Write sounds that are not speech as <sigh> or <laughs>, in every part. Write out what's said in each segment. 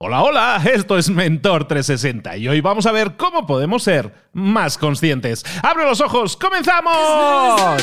Hola, hola, esto es Mentor 360 y hoy vamos a ver cómo podemos ser más conscientes. ¡Abre los ojos! ¡Comenzamos!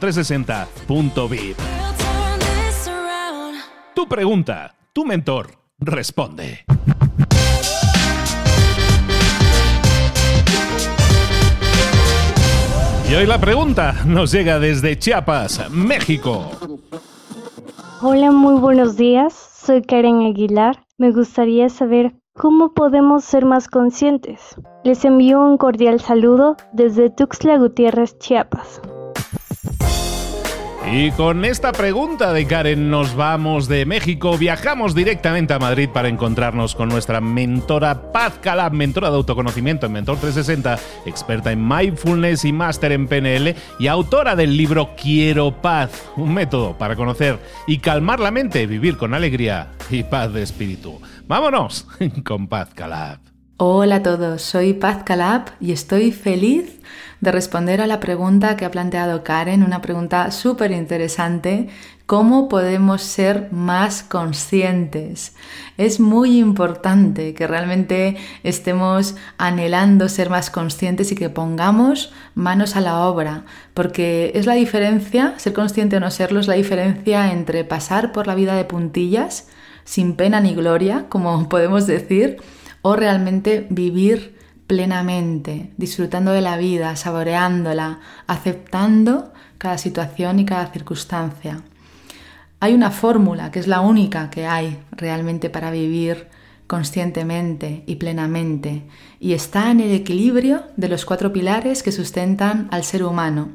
mentor360.vip. Tu pregunta, tu mentor responde. Y hoy la pregunta nos llega desde Chiapas, México. Hola, muy buenos días. Soy Karen Aguilar. Me gustaría saber cómo podemos ser más conscientes. Les envío un cordial saludo desde Tuxtla Gutiérrez, Chiapas. Y con esta pregunta de Karen nos vamos de México, viajamos directamente a Madrid para encontrarnos con nuestra mentora Paz Calab, mentora de autoconocimiento en Mentor 360, experta en mindfulness y máster en PNL y autora del libro Quiero Paz, un método para conocer y calmar la mente, vivir con alegría y paz de espíritu. Vámonos <laughs> con Paz Calab. Hola a todos, soy Paz Calab y estoy feliz de responder a la pregunta que ha planteado Karen, una pregunta súper interesante, ¿cómo podemos ser más conscientes? Es muy importante que realmente estemos anhelando ser más conscientes y que pongamos manos a la obra, porque es la diferencia, ser consciente o no serlo, es la diferencia entre pasar por la vida de puntillas, sin pena ni gloria, como podemos decir, o realmente vivir plenamente, disfrutando de la vida, saboreándola, aceptando cada situación y cada circunstancia. Hay una fórmula que es la única que hay realmente para vivir conscientemente y plenamente, y está en el equilibrio de los cuatro pilares que sustentan al ser humano.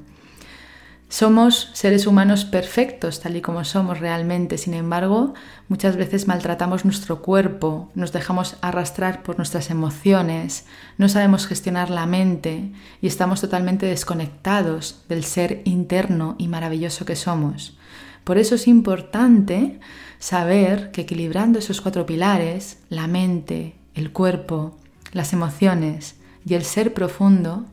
Somos seres humanos perfectos tal y como somos realmente, sin embargo, muchas veces maltratamos nuestro cuerpo, nos dejamos arrastrar por nuestras emociones, no sabemos gestionar la mente y estamos totalmente desconectados del ser interno y maravilloso que somos. Por eso es importante saber que equilibrando esos cuatro pilares, la mente, el cuerpo, las emociones y el ser profundo,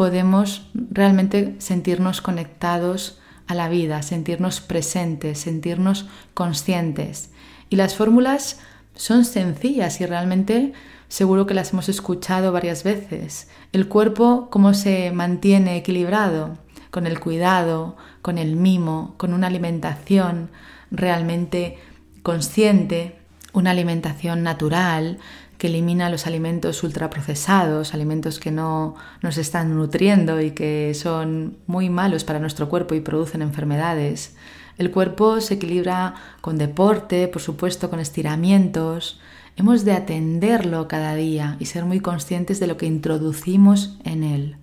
podemos realmente sentirnos conectados a la vida, sentirnos presentes, sentirnos conscientes. Y las fórmulas son sencillas y realmente seguro que las hemos escuchado varias veces. El cuerpo, cómo se mantiene equilibrado, con el cuidado, con el mimo, con una alimentación realmente consciente, una alimentación natural, que elimina los alimentos ultraprocesados, alimentos que no nos están nutriendo y que son muy malos para nuestro cuerpo y producen enfermedades. El cuerpo se equilibra con deporte, por supuesto, con estiramientos. Hemos de atenderlo cada día y ser muy conscientes de lo que introducimos en él.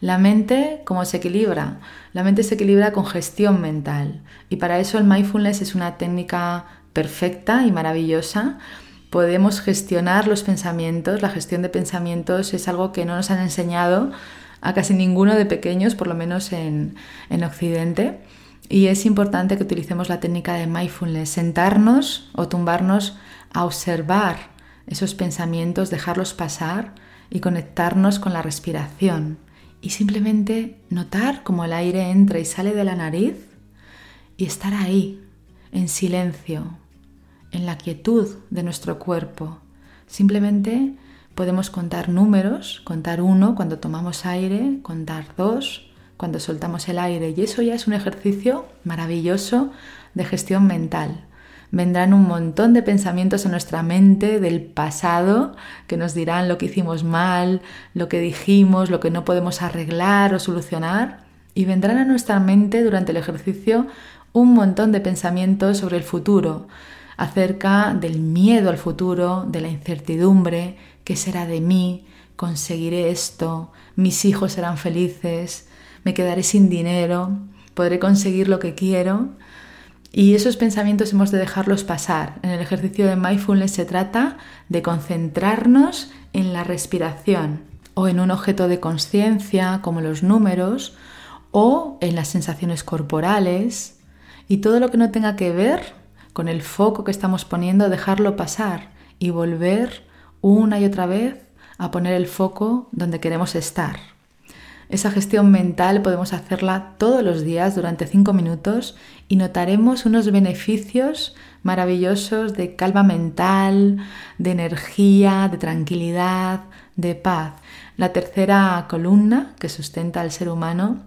La mente, ¿cómo se equilibra? La mente se equilibra con gestión mental y para eso el mindfulness es una técnica perfecta y maravillosa podemos gestionar los pensamientos. La gestión de pensamientos es algo que no nos han enseñado a casi ninguno de pequeños, por lo menos en, en Occidente. Y es importante que utilicemos la técnica de mindfulness, sentarnos o tumbarnos a observar esos pensamientos, dejarlos pasar y conectarnos con la respiración. Y simplemente notar cómo el aire entra y sale de la nariz y estar ahí, en silencio, en la quietud de nuestro cuerpo. Simplemente podemos contar números, contar uno cuando tomamos aire, contar dos cuando soltamos el aire y eso ya es un ejercicio maravilloso de gestión mental. Vendrán un montón de pensamientos en nuestra mente del pasado que nos dirán lo que hicimos mal, lo que dijimos, lo que no podemos arreglar o solucionar y vendrán a nuestra mente durante el ejercicio un montón de pensamientos sobre el futuro, acerca del miedo al futuro, de la incertidumbre, qué será de mí, conseguiré esto, mis hijos serán felices, me quedaré sin dinero. podré conseguir lo que quiero. Y esos pensamientos hemos de dejarlos pasar. En el ejercicio de mindfulness se trata de concentrarnos en la respiración o en un objeto de conciencia como los números o en las sensaciones corporales y todo lo que no tenga que ver con el foco que estamos poniendo, dejarlo pasar y volver una y otra vez a poner el foco donde queremos estar. Esa gestión mental podemos hacerla todos los días durante cinco minutos y notaremos unos beneficios maravillosos de calma mental, de energía, de tranquilidad, de paz. La tercera columna que sustenta al ser humano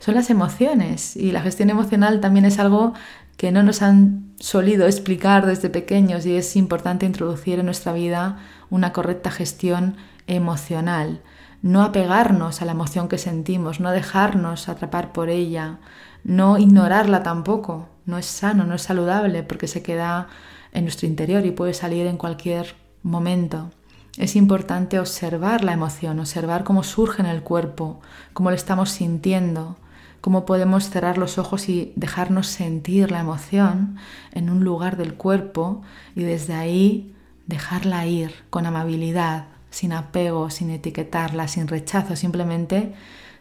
son las emociones y la gestión emocional también es algo que no nos han solido explicar desde pequeños y es importante introducir en nuestra vida una correcta gestión emocional, no apegarnos a la emoción que sentimos, no dejarnos atrapar por ella, no ignorarla tampoco, no es sano, no es saludable porque se queda en nuestro interior y puede salir en cualquier momento. Es importante observar la emoción, observar cómo surge en el cuerpo, cómo lo estamos sintiendo, cómo podemos cerrar los ojos y dejarnos sentir la emoción en un lugar del cuerpo y desde ahí dejarla ir con amabilidad, sin apego, sin etiquetarla, sin rechazo, simplemente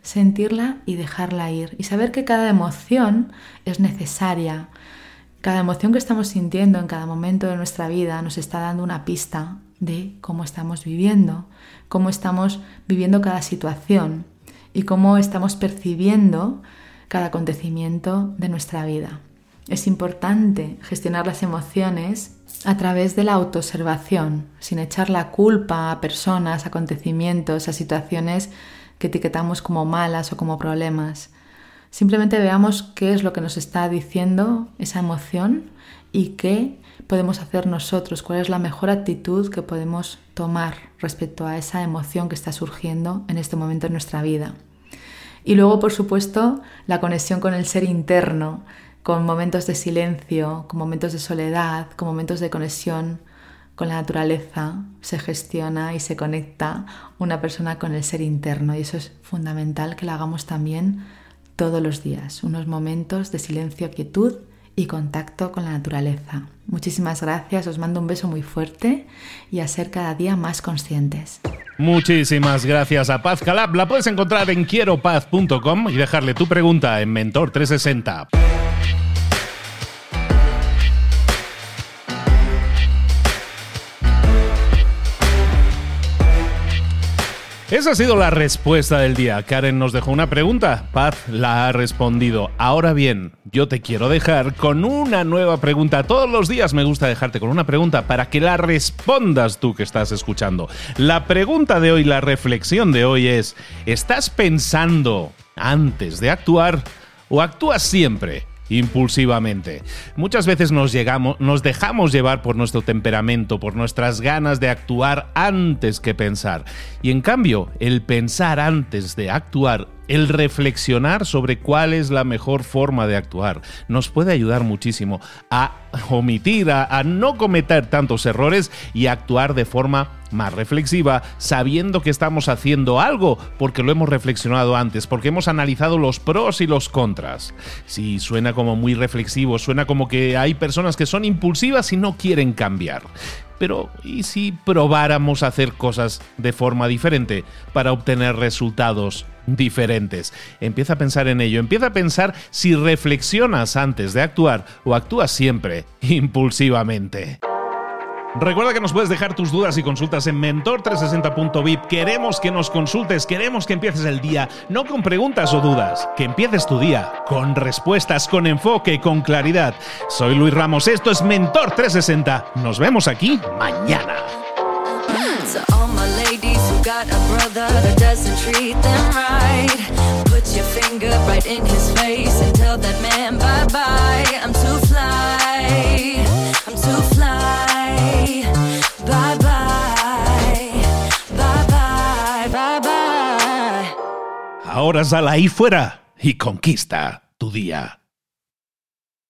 sentirla y dejarla ir y saber que cada emoción es necesaria. Cada emoción que estamos sintiendo en cada momento de nuestra vida nos está dando una pista de cómo estamos viviendo, cómo estamos viviendo cada situación y cómo estamos percibiendo cada acontecimiento de nuestra vida. Es importante gestionar las emociones a través de la autoobservación, sin echar la culpa a personas, acontecimientos, a situaciones que etiquetamos como malas o como problemas. Simplemente veamos qué es lo que nos está diciendo esa emoción y qué podemos hacer nosotros, cuál es la mejor actitud que podemos tomar respecto a esa emoción que está surgiendo en este momento en nuestra vida. Y luego, por supuesto, la conexión con el ser interno, con momentos de silencio, con momentos de soledad, con momentos de conexión con la naturaleza, se gestiona y se conecta una persona con el ser interno. Y eso es fundamental que lo hagamos también todos los días, unos momentos de silencio, quietud y contacto con la naturaleza. Muchísimas gracias, os mando un beso muy fuerte y a ser cada día más conscientes. Muchísimas gracias a Paz Calab. La puedes encontrar en quieropaz.com y dejarle tu pregunta en Mentor 360. Esa ha sido la respuesta del día. Karen nos dejó una pregunta. Paz la ha respondido. Ahora bien, yo te quiero dejar con una nueva pregunta. Todos los días me gusta dejarte con una pregunta para que la respondas tú que estás escuchando. La pregunta de hoy, la reflexión de hoy es, ¿estás pensando antes de actuar o actúas siempre? Impulsivamente. Muchas veces nos, llegamos, nos dejamos llevar por nuestro temperamento, por nuestras ganas de actuar antes que pensar. Y en cambio, el pensar antes de actuar el reflexionar sobre cuál es la mejor forma de actuar nos puede ayudar muchísimo a omitir, a, no cometer tantos errores y actuar de forma más reflexiva, sabiendo que estamos haciendo algo porque lo hemos reflexionado antes, porque hemos analizado los pros y los contras. Si suena como muy reflexivo, suena como que hay personas que son impulsivas y no quieren cambiar. Pero ¿y si probáramos hacer cosas de forma diferente para obtener resultados diferentes. Empieza a pensar en ello, empieza a pensar si reflexionas antes de actuar o actúas siempre impulsivamente. Recuerda que nos puedes dejar tus dudas y consultas en mentor360.vip. Queremos que nos consultes, queremos que empieces el día, no con preguntas o dudas, que empieces tu día con respuestas, con enfoque, con claridad. Soy Luis Ramos, esto es Mentor 360. Nos vemos aquí mañana. Treat them right. Put your finger right in his face and tell that man bye bye. Fly, bye bye. Ahora sal ahí fuera y conquista tu día.